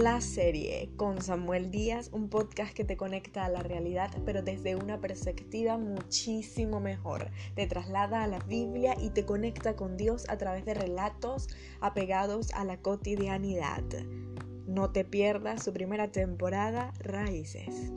La serie con Samuel Díaz, un podcast que te conecta a la realidad, pero desde una perspectiva muchísimo mejor. Te traslada a la Biblia y te conecta con Dios a través de relatos apegados a la cotidianidad. No te pierdas su primera temporada, Raíces.